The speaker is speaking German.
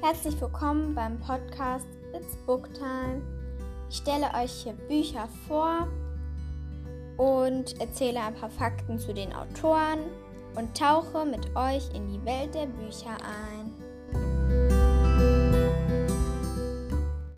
Herzlich willkommen beim Podcast It's Book Time. Ich stelle euch hier Bücher vor und erzähle ein paar Fakten zu den Autoren und tauche mit euch in die Welt der Bücher ein.